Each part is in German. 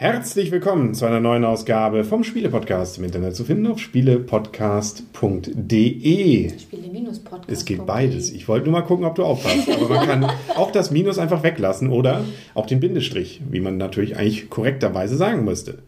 Herzlich willkommen zu einer neuen Ausgabe vom Spiele-Podcast im Internet zu finden auf spielepodcast.de. Spiele-Podcast. Es geht beides. Ich wollte nur mal gucken, ob du aufpasst. Aber man kann auch das Minus einfach weglassen oder auch den Bindestrich, wie man natürlich eigentlich korrekterweise sagen müsste.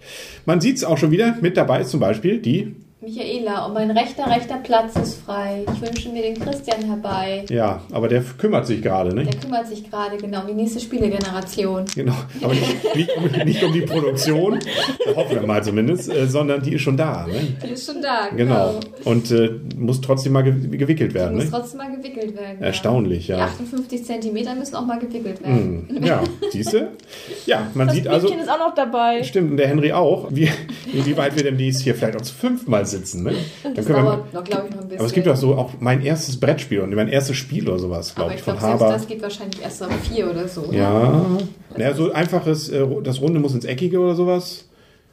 Man sieht es auch schon wieder. Mit dabei ist zum Beispiel die Michaela, und mein rechter, rechter Platz ist frei. Ich wünsche mir den Christian herbei. Ja, aber der kümmert sich gerade, ne? Der kümmert sich gerade, genau, um die nächste Spielegeneration. Genau, aber nicht, nicht, um, nicht um die Produktion, hoffen wir mal zumindest, äh, sondern die ist schon da, ne? Die ist schon da, Genau. genau. Und äh, muss trotzdem mal ge gewickelt werden, Die muss ne? trotzdem mal gewickelt werden. ja. Erstaunlich, ja. Die 58 Zentimeter müssen auch mal gewickelt werden. Hm, Ja, siehst du? Ja, man Das sieht also. Blümchen ist auch noch dabei. Stimmt, und der Henry auch. Wie, inwieweit wir demnächst hier vielleicht auch zu fünfmal sitzen. Ne? Dann Das können wir, dauert noch, glaube ich, noch ein bisschen. aber es gibt auch so auch mein erstes Brettspiel und mein erstes Spiel oder sowas, glaube ich, ich von glaube, selbst Haber. das geht wahrscheinlich erst ab vier oder so. oder? Ja. Naja, so einfaches, äh, das Runde muss ins Eckige oder sowas.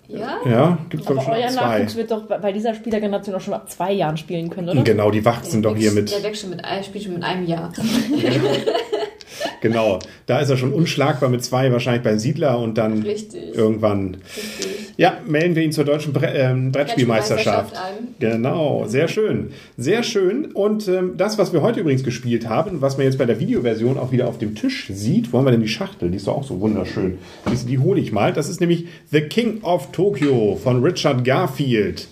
Ja? Ja, gibt es ich euer schon zwei. Nachwuchs wird doch bei dieser Spielergeneration auch schon ab zwei Jahren spielen können, oder? Genau, die Wacht sind doch hier mit. Der wächst schon mit, ein- spielt schon mit einem Jahr. Genau, da ist er schon unschlagbar mit zwei, wahrscheinlich bei Siedler und dann Richtig. irgendwann. Richtig. Ja, melden wir ihn zur deutschen Bre ähm, Brettspielmeisterschaft. Genau, sehr schön. Sehr schön. Und ähm, das, was wir heute übrigens gespielt haben, was man jetzt bei der Videoversion auch wieder auf dem Tisch sieht, wo haben wir denn die Schachtel? Die ist doch auch so wunderschön. Die, die hole ich mal. Das ist nämlich The King of Tokyo von Richard Garfield.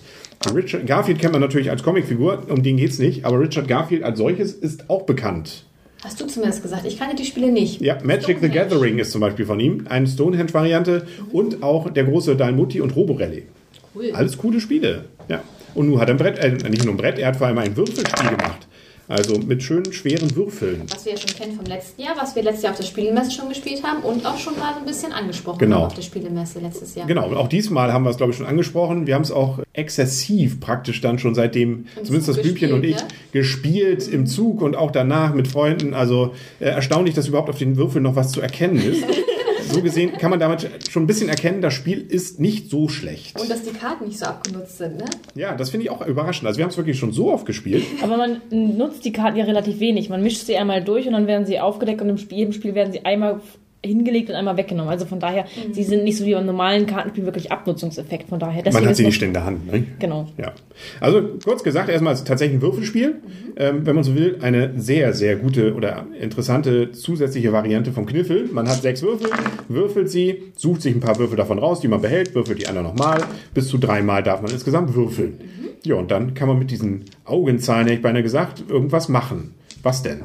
Richard Garfield kennt man natürlich als Comicfigur, um den geht's nicht, aber Richard Garfield als solches ist auch bekannt. Hast du zumindest gesagt? Ich kannte die Spiele nicht. Ja, Magic the. Gathering ist zum Beispiel von ihm, eine Stonehenge-Variante und auch der große Dalmutti und Roborelli. Cool. Alles coole Spiele. Ja. Und nun hat er ein Brett, äh, nicht nur ein Brett, er hat vor allem ein Würfelspiel gemacht. Also mit schönen, schweren Würfeln. Was wir ja schon kennen vom letzten Jahr, was wir letztes Jahr auf der Spielemesse schon gespielt haben und auch schon mal so ein bisschen angesprochen Genau. haben auf der Spielemesse letztes Jahr. Genau, und auch diesmal haben wir es, glaube ich, schon angesprochen. Wir haben es auch exzessiv praktisch dann schon seitdem, Im zumindest das Zug Blümchen und ich, gespielt, gespielt im Zug und auch danach mit Freunden. Also äh, erstaunlich, dass überhaupt auf den Würfeln noch was zu erkennen ist. so gesehen kann man damit schon ein bisschen erkennen, das Spiel ist nicht so schlecht. Und dass die Karten nicht so abgenutzt sind, ne? Ja, das finde ich auch überraschend. Also wir haben es wirklich schon so oft gespielt. Aber man nutzt die Karten ja relativ wenig. Man mischt sie einmal durch und dann werden sie aufgedeckt und im Spiel, jedem Spiel werden sie einmal hingelegt und einmal weggenommen. Also von daher, Mhm. sie sind nicht so wie beim normalen Kartenspiel wirklich Abnutzungseffekt. Von daher, Man hat sie nicht in der Hand. Ne? Genau. Ja. Also kurz gesagt, erstmal ist es tatsächlich ein Würfelspiel. Ähm, wenn man so will, eine sehr, sehr gute oder interessante zusätzliche Variante vom Kniffel. Man hat sechs Würfel, würfelt sie, sucht sich ein paar Würfel davon raus, die man behält, würfelt die anderen nochmal. Bis zu dreimal darf man insgesamt würfeln. Ja, und dann kann man mit diesen Augenzahlen, hätte ich beinahe gesagt, irgendwas machen. Was denn?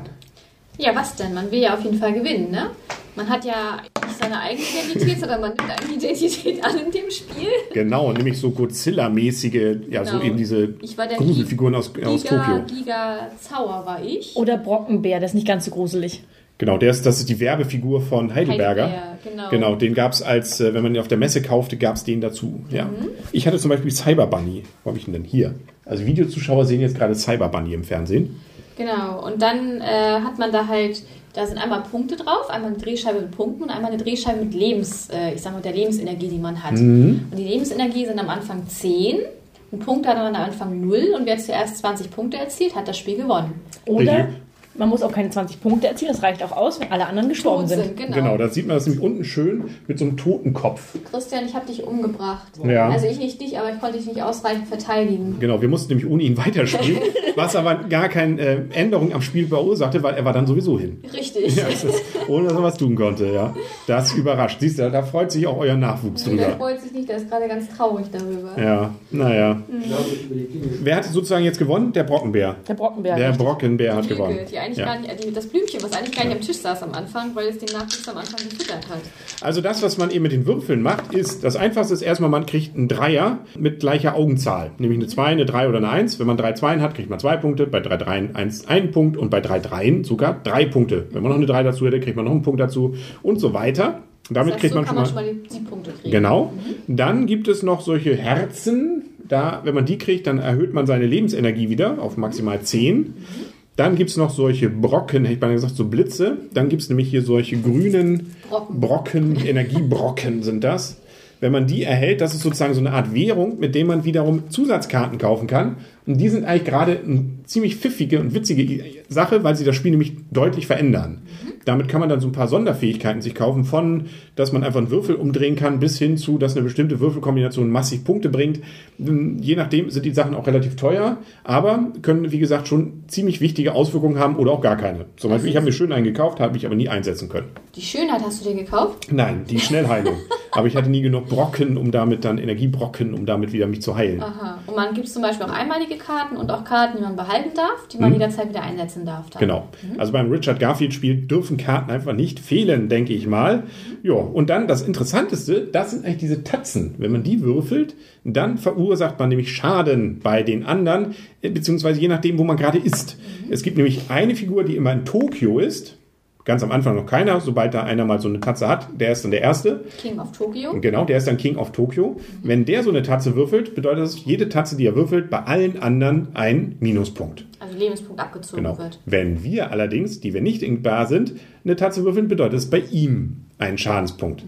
Ja, was denn? Man will ja auf jeden Fall gewinnen, ne? Man hat ja nicht seine eigene Identität, sondern man nimmt eine Identität an in dem Spiel. Genau, nämlich so Godzilla-mäßige, ja, so Genau. eben diese Ich war der Gruselfiguren aus, aus Giga, Tokio. Giga Zauer war ich. Oder Brockenbär, das ist nicht ganz so gruselig. Genau, der ist, das ist die Werbefigur von Heidelberger. Heidelberger, genau. Genau, den gab es als, äh, wenn man ihn auf der Messe kaufte, gab es den dazu. Ja. Mhm. Ich hatte zum Beispiel Cyber Bunny. Wo habe ich ihn denn hier? Also Videozuschauer sehen jetzt gerade Cyber Bunny im Fernsehen. Genau, und dann äh, hat man da halt, da sind einmal Punkte drauf, einmal eine Drehscheibe mit Punkten und einmal eine Drehscheibe mit Lebens, äh, ich sag mal, der Lebensenergie, die man hat. Mhm. Und die Lebensenergie sind am Anfang 10, ein Punkt hat man am Anfang 0 und wer zuerst 20 Punkte erzielt, hat das Spiel gewonnen. Oder Richtig. man muss auch keine 20 Punkte erzielen, das reicht auch aus, wenn alle anderen gestorben Tot sind. genau. Genau, da sieht man das nämlich unten schön mit so einem Totenkopf. Christian, ich habe dich umgebracht. Ja. Also ich nicht dich, aber ich konnte dich nicht ausreichend verteidigen. Genau, wir mussten nämlich ohne ihn weiterspielen, was aber gar keine äh, Änderung am Spiel verursachte, weil er war dann sowieso hin. Richtig. Ja, ist, ohne dass er was tun konnte, ja. Das überrascht. Siehst du, da freut sich auch euer Nachwuchs Der drüber. freut sich nicht, der ist gerade ganz traurig darüber. Ja, naja. Mhm. Wer hat sozusagen jetzt gewonnen? Der Brockenbär. Der Brockenbär. Der richtig. Brockenbär hat gewonnen. die eigentlich Ja. gar nicht, die, das Blümchen, was eigentlich gar nicht am Tisch saß am Anfang, weil es den Nachwuchs am Anfang gefüttert hat. Also das, was man eben mit den Würfeln macht, ist, das Einfachste ist erstmal, man kriegt einen Dreier mit gleicher Augenzahl. Nämlich eine 2, eine 3 oder eine 1. Wenn man drei Zweien hat, kriegt man zwei Punkte, bei drei Dreien eins, einen Punkt und bei drei Dreien sogar drei Punkte. Wenn man noch eine 3 dazu hätte, kriegt man noch einen Punkt dazu und so weiter. Damit Das heißt, kriegt so man schon man mal... schon mal die Siegpunkte kriegen. Genau. Dann gibt es noch solche Herzen. Da, wenn man die kriegt, dann erhöht man seine Lebensenergie wieder auf maximal 10. Dann gibt es noch solche Brocken, hätte ich mal gesagt, so Blitze. Dann gibt es nämlich hier solche grünen Brocken. Brocken, Energiebrocken sind das. Wenn man die erhält, das ist sozusagen so eine Art Währung, mit dem man wiederum Zusatzkarten kaufen kann. Und die sind eigentlich gerade eine ziemlich pfiffige und witzige Sache, weil sie das Spiel nämlich deutlich verändern. Damit kann man dann so ein paar Sonderfähigkeiten sich kaufen, von, dass man einfach einen Würfel umdrehen kann, bis hin zu, dass eine bestimmte Würfelkombination massig Punkte bringt. Je nachdem sind die Sachen auch relativ teuer, aber können, wie gesagt, schon ziemlich wichtige Auswirkungen haben oder auch gar keine. Zum Beispiel, ich habe mir schön einen gekauft, habe ich aber nie einsetzen können. Die Schönheit hast du dir gekauft? Nein, die Schnellheilung. aber ich hatte nie genug Brocken, um damit dann Energiebrocken, um damit wieder mich zu heilen. Aha. Und man gibt zum Beispiel auch einmalige Karten und auch Karten, die man behalten darf, die man jederzeit wieder einsetzen darf. Dann. Mhm. Genau. Also beim Richard Garfield Spiel dürfen Karten einfach nicht fehlen, denke ich mal. Ja, und dann das Interessanteste, das sind eigentlich diese Tatzen. Wenn man die würfelt, dann verursacht man nämlich Schaden bei den anderen, äh, beziehungsweise je nachdem, wo man gerade ist. Es gibt nämlich eine Figur, die immer in Tokio ist. Ganz am Anfang noch keiner. Sobald da einer mal so eine Tatze hat, der ist dann der Erste. King of Tokyo. Genau, der ist dann King of Tokyo. Wenn der so eine Tatze würfelt, bedeutet das, jede Tatze, die er würfelt, bei allen anderen ein Minuspunkt. Also Lebenspunkt abgezogen Genau. wird. Wenn wir allerdings, die wir nicht in da sind, eine Tatze würfeln, bedeutet es bei ihm einen Schadenspunkt.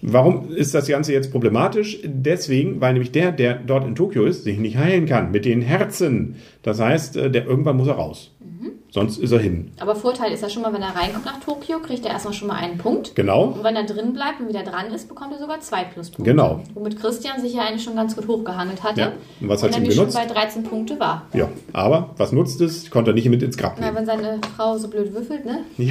Warum ist das Ganze jetzt problematisch? Deswegen, weil nämlich der, der dort in Tokio ist, sich nicht heilen kann mit den Herzen. Das heißt, äh, der irgendwann muss er raus. Sonst ist er hin. Aber Vorteil ist ja schon mal, wenn er reinkommt nach Tokio, kriegt er erstmal schon mal einen Punkt. Genau. Und wenn er drin bleibt und wieder dran ist, bekommt er sogar zwei Pluspunkte. Genau. Womit Christian sich ja eigentlich schon ganz gut hochgehangelt hatte. Ja. Und was hat er nämlich genutzt? schon bei 13 Punkte war. Ja, aber was nutzt es? Konnte er nicht mit ins Grab Na, nehmen. wenn seine Frau so blöd würfelt, ne?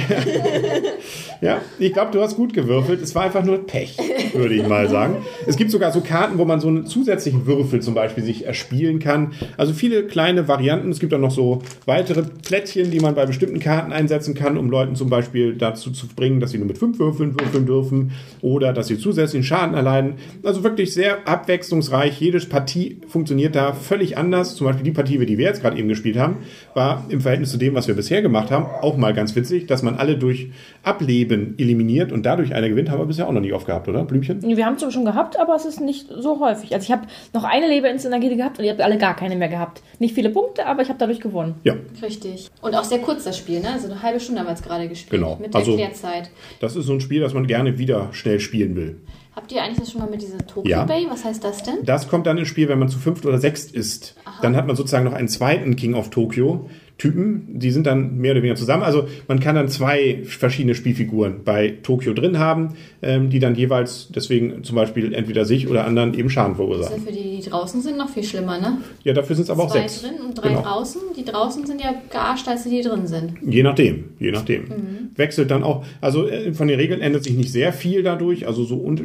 Ja, ich glaube, du hast gut gewürfelt. Es war einfach nur Pech, würde ich mal sagen. Es gibt sogar so Karten, wo man so einen zusätzlichen Würfel zum Beispiel sich erspielen kann. Also viele kleine Varianten. Es gibt auch noch so weitere Plättchen, die man bei bestimmten Karten einsetzen kann, um Leuten zum Beispiel dazu zu bringen, dass sie nur mit fünf Würfeln würfeln dürfen oder dass sie zusätzlichen Schaden erleiden. Also wirklich sehr abwechslungsreich. Jede Partie funktioniert da völlig anders. Zum Beispiel die Partie, die wir jetzt gerade eben gespielt haben, war im Verhältnis zu dem, was wir bisher gemacht haben, auch mal ganz witzig, dass man alle durch Ableben eliminiert und dadurch einer gewinnt, haben wir bisher auch noch nicht oft gehabt, oder? Blümchen? Wir haben es schon gehabt, aber es ist nicht so häufig. Also ich habe noch eine Lebenssenergie gehabt und ihr habt alle gar keine mehr gehabt. Nicht viele Punkte, aber ich habe dadurch gewonnen. Ja, Richtig. Und auch sehr kurz das Spiel, ne? Also eine halbe Stunde haben wir jetzt gerade gespielt. Genau. Mit Also- Erklärzeit. das ist so ein Spiel, das man gerne wieder schnell spielen will. Habt ihr eigentlich das schon mal mit dieser Tokyo Ja. Bay? Was heißt das denn? Das kommt dann ins Spiel, wenn man zu fünft oder sechst ist. Dann hat man sozusagen noch einen zweiten King of Tokyo. Typen, die sind dann mehr oder weniger zusammen. Also man kann dann zwei verschiedene Spielfiguren bei Tokio drin haben, ähm, die dann jeweils deswegen zum Beispiel entweder sich oder anderen eben Schaden Das ist verursachen. ja für die, die draußen sind, noch viel schlimmer, ne? Ja, dafür sind es aber auch Zwei sechs. drin und drei Genau. draußen. Die draußen sind ja gearscht, als die, die drin sind. Je nachdem, je nachdem. Mhm. Wechselt dann auch, also äh, von den Regeln ändert sich nicht sehr viel dadurch, also so und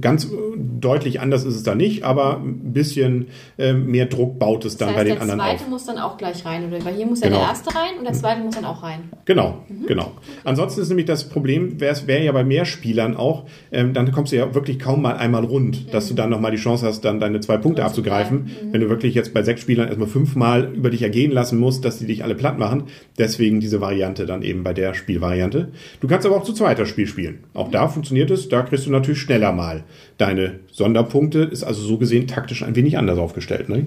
ganz deutlich anders ist es da nicht, aber ein bisschen äh, mehr Druck baut es dann Das bei heißt, den der anderen zweite auf. muss dann auch gleich rein, oder? Weil hier muss ja Genau. der erste rein und der zweite muss dann auch rein. Genau, genau. Ansonsten ist nämlich das Problem, wäre wär ja bei mehr Spielern auch, ähm, dann kommst du ja wirklich kaum mal einmal rund, dass du dann nochmal die Chance hast, dann deine zwei Punkte abzugreifen. Wenn du wirklich jetzt bei sechs Spielern erstmal fünfmal über dich ergehen lassen musst, dass die dich alle platt machen. Deswegen diese Variante dann eben bei der Spielvariante. Du kannst aber auch zu zweiter Spiel spielen. Auch da funktioniert es, da kriegst du natürlich schneller mal deine Sonderpunkte. Ist also so gesehen taktisch ein wenig anders aufgestellt. Ne?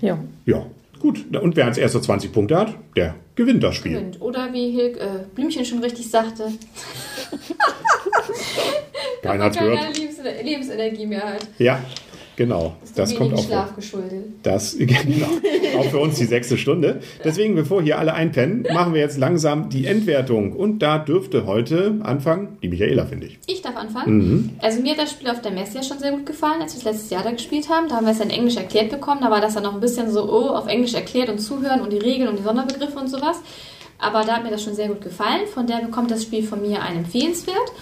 Ja. Ja, gut. Und wer als erster 20 Punkte hat, der gewinnt das Spiel. Gewinnt. Oder wie Hilk, äh, Blümchen schon richtig sagte, Keiner keine gehört. Lebensener Lebensenergie mehr hat. Ja, genau. Das Dem kommt auch. Schlaf geschuldet. Das, genau. Auch für uns die sechste Stunde. Deswegen, bevor hier alle einpennen, machen wir jetzt langsam die Endwertung. Und da dürfte heute anfangen die Michaela, finde ich. Ich darf anfangen. Mhm. Also mir hat das Spiel auf der Messe ja schon sehr gut gefallen, als wir es letztes Jahr da gespielt haben. Da haben wir es in Englisch erklärt bekommen. Da war das dann noch ein bisschen so, oh, auf Englisch erklärt und zuhören und die Regeln und die Sonderbegriffe und sowas. Aber da hat mir das schon sehr gut gefallen. Von der bekommt das Spiel von mir einen Empfehlenswert.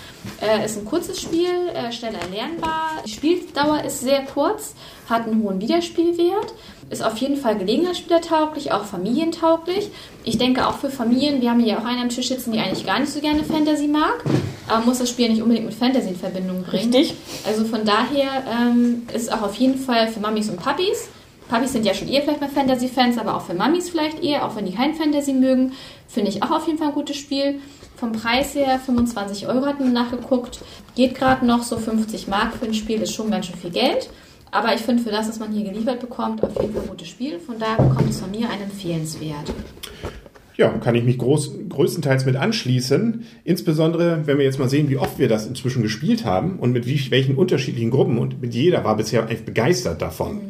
Äh, ist ein kurzes Spiel, äh, schnell erlernbar. Die Spieldauer ist sehr kurz, hat einen hohen Wiederspielwert. Ist auf jeden Fall gelegenheitsspielertauglich, auch familientauglich. Ich denke auch für Familien, wir haben hier auch einen am Tisch sitzen, die eigentlich gar nicht so gerne Fantasy mag, aber muss das Spiel nicht unbedingt mit Fantasy in Verbindung bringen. Richtig. Also von daher ähm, ist auch auf jeden Fall für Mamis und Papis. Papis sind ja schon eher vielleicht mal Fantasy-Fans, aber auch für Mamis vielleicht eher, auch wenn die kein Fantasy mögen, finde ich auch auf jeden Fall ein gutes Spiel. Vom Preis her 25 Euro hatten wir nachgeguckt. Geht gerade noch so 50 Mark für ein Spiel, ist schon ganz schön viel Geld. Aber ich finde für das, was man hier geliefert bekommt, auf jeden Fall ein gutes Spiel. Von daher bekommt es von mir einen Empfehlenswert. Ja, kann ich mich groß, größtenteils mit anschließen. Insbesondere, wenn wir jetzt mal sehen, wie oft wir das inzwischen gespielt haben und mit wie, welchen unterschiedlichen Gruppen. Und mit jeder war bisher echt begeistert davon.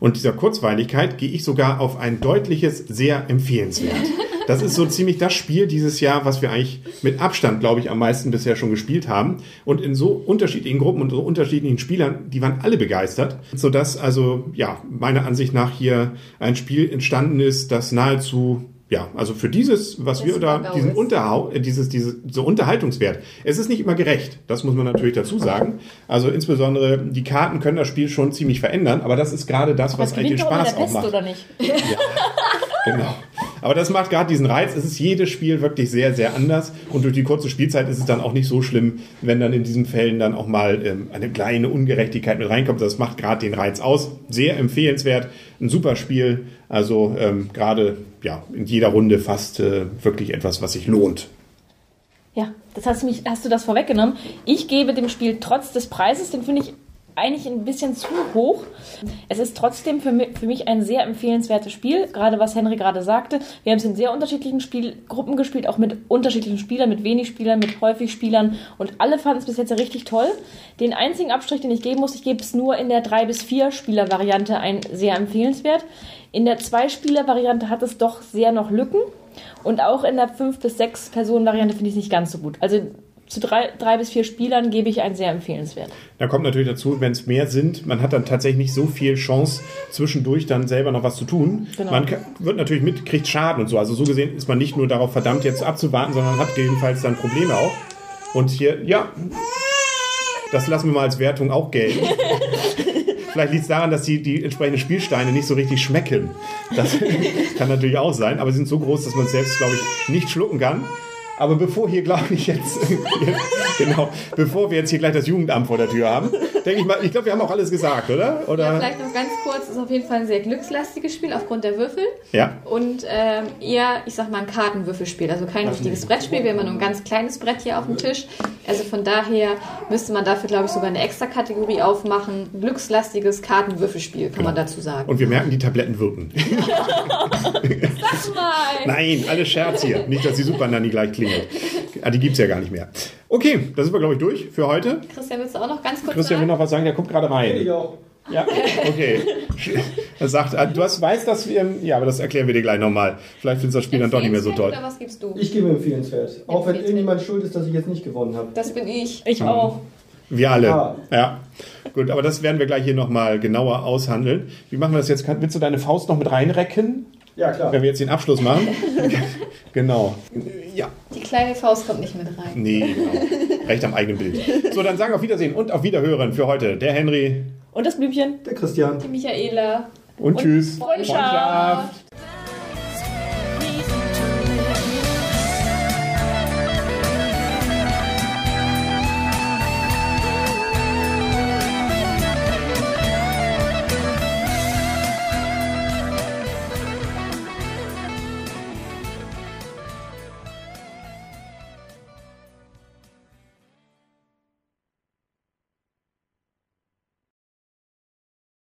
Und dieser Kurzweiligkeit gehe ich sogar auf ein deutliches, sehr empfehlenswert. Das ist so ziemlich das Spiel dieses Jahr, was wir eigentlich mit Abstand, glaube ich, am meisten bisher schon gespielt haben. Und in so unterschiedlichen Gruppen und so unterschiedlichen Spielern, die waren alle begeistert. Sodass also, ja, meiner Ansicht nach hier ein Spiel entstanden ist, das nahezu ja, also für dieses, was Das wir da, diesen. Unterhau, äh, dieses, diese, so Unterhaltungswert. Es ist nicht immer gerecht. Das muss man natürlich dazu sagen. Also insbesondere die Karten können das Spiel schon ziemlich verändern, aber das ist gerade das, was Was eigentlich den Spaß auch macht. oder nicht? Genau. Aber das macht gerade diesen Reiz. Es ist jedes Spiel wirklich sehr, sehr anders. Und durch die kurze Spielzeit ist es dann auch nicht so schlimm, wenn dann in diesen Fällen dann auch mal ähm, eine kleine Ungerechtigkeit mit reinkommt. Das macht gerade den Reiz aus. Sehr empfehlenswert. Ein super Spiel. Also ähm, gerade ja, in jeder Runde fast äh, wirklich etwas, was sich lohnt. Ja, das hast du, mich, hast du das vorweggenommen. Ich gebe dem Spiel trotz des Preises, den finde ich eigentlich ein bisschen zu hoch. Es ist trotzdem für mich, für mich ein sehr empfehlenswertes Spiel, gerade was Henry gerade sagte. Wir haben es in sehr unterschiedlichen Spielgruppen gespielt, auch mit unterschiedlichen Spielern, mit wenig Spielern, mit häufig Spielern und alle fanden es bis jetzt richtig toll. Den einzigen Abstrich, den ich geben muss, ich gebe es nur in der 3 bis 4 Spieler Variante ein sehr empfehlenswert. In der 2 Spieler Variante hat es doch sehr noch Lücken. Und auch in der 5 bis 6 Personen Variante finde ich es nicht ganz so gut. Also zu drei, drei bis vier Spielern gebe ich ein sehr empfehlenswert. Da kommt natürlich dazu, wenn es mehr sind, man hat dann tatsächlich nicht so viel Chance, zwischendurch dann selber noch was zu tun. Genau. Man wird natürlich mit, kriegt Schaden und so. Also so gesehen ist man nicht nur darauf verdammt, jetzt abzuwarten, sondern hat jedenfalls dann Probleme auch. Und hier, ja, das lassen wir mal als Wertung auch gelten. Vielleicht liegt es daran, dass die, die entsprechenden Spielsteine nicht so richtig schmecken. Das kann natürlich auch sein, aber sie sind so groß, dass man es selbst, glaube ich, nicht schlucken kann. Aber bevor hier, glaube ich, jetzt, genau, bevor wir jetzt hier gleich das Jugendamt vor der Tür haben, denke ich mal, ich glaube, wir haben auch alles gesagt, oder? Ja, Oder? vielleicht noch ganz kurz, ist auf jeden Fall ein sehr glückslastiges Spiel aufgrund der Würfel. Ja. Und ähm, eher, ich sag mal, ein Kartenwürfelspiel. Also kein richtiges Brettspiel. Wir haben ja nur ein ganz kleines Brett hier auf dem Tisch. Also von daher müsste man dafür, glaube ich, sogar eine extra Kategorie aufmachen. Glückslastiges Kartenwürfelspiel, kann man dazu sagen. Und wir merken, die Tabletten wirken. Mal! Nein, alles Scherz hier. Nicht, dass die Super Nanny gleich klingelt. Ah, die gibt's ja gar nicht mehr. Okay, da sind wir, glaube ich, durch für heute. Christian, willst du auch noch ganz kurz Christian will sagen? noch was sagen, der kommt gerade rein. Ja. Ja, okay. Er sagt, ah, du hast, weißt, dass wir, ja, aber das erklären wir dir gleich nochmal. Vielleicht findest du das Spiel dann doch nicht mehr so toll. Oder was gibst du? Ich gebe empfehlenswert. Auch wenn irgendjemand schuld ist, dass ich jetzt nicht gewonnen habe. Das bin ich. Ich auch. Wir alle. Ja. Ja. Gut, aber das werden wir gleich hier nochmal genauer aushandeln. Wie machen wir das jetzt? Willst du deine Faust noch mit reinrecken, Ja, klar. wenn wir jetzt den Abschluss machen? genau. Ja. Die kleine Faust kommt nicht mit rein. Nee, genau. Recht am eigenen Bild. So, dann sagen auf Wiedersehen und auf Wiederhören für heute. Der Henry Und das Blümchen? Der Christian. Die Michaela. und, tschüss. Freundschaft.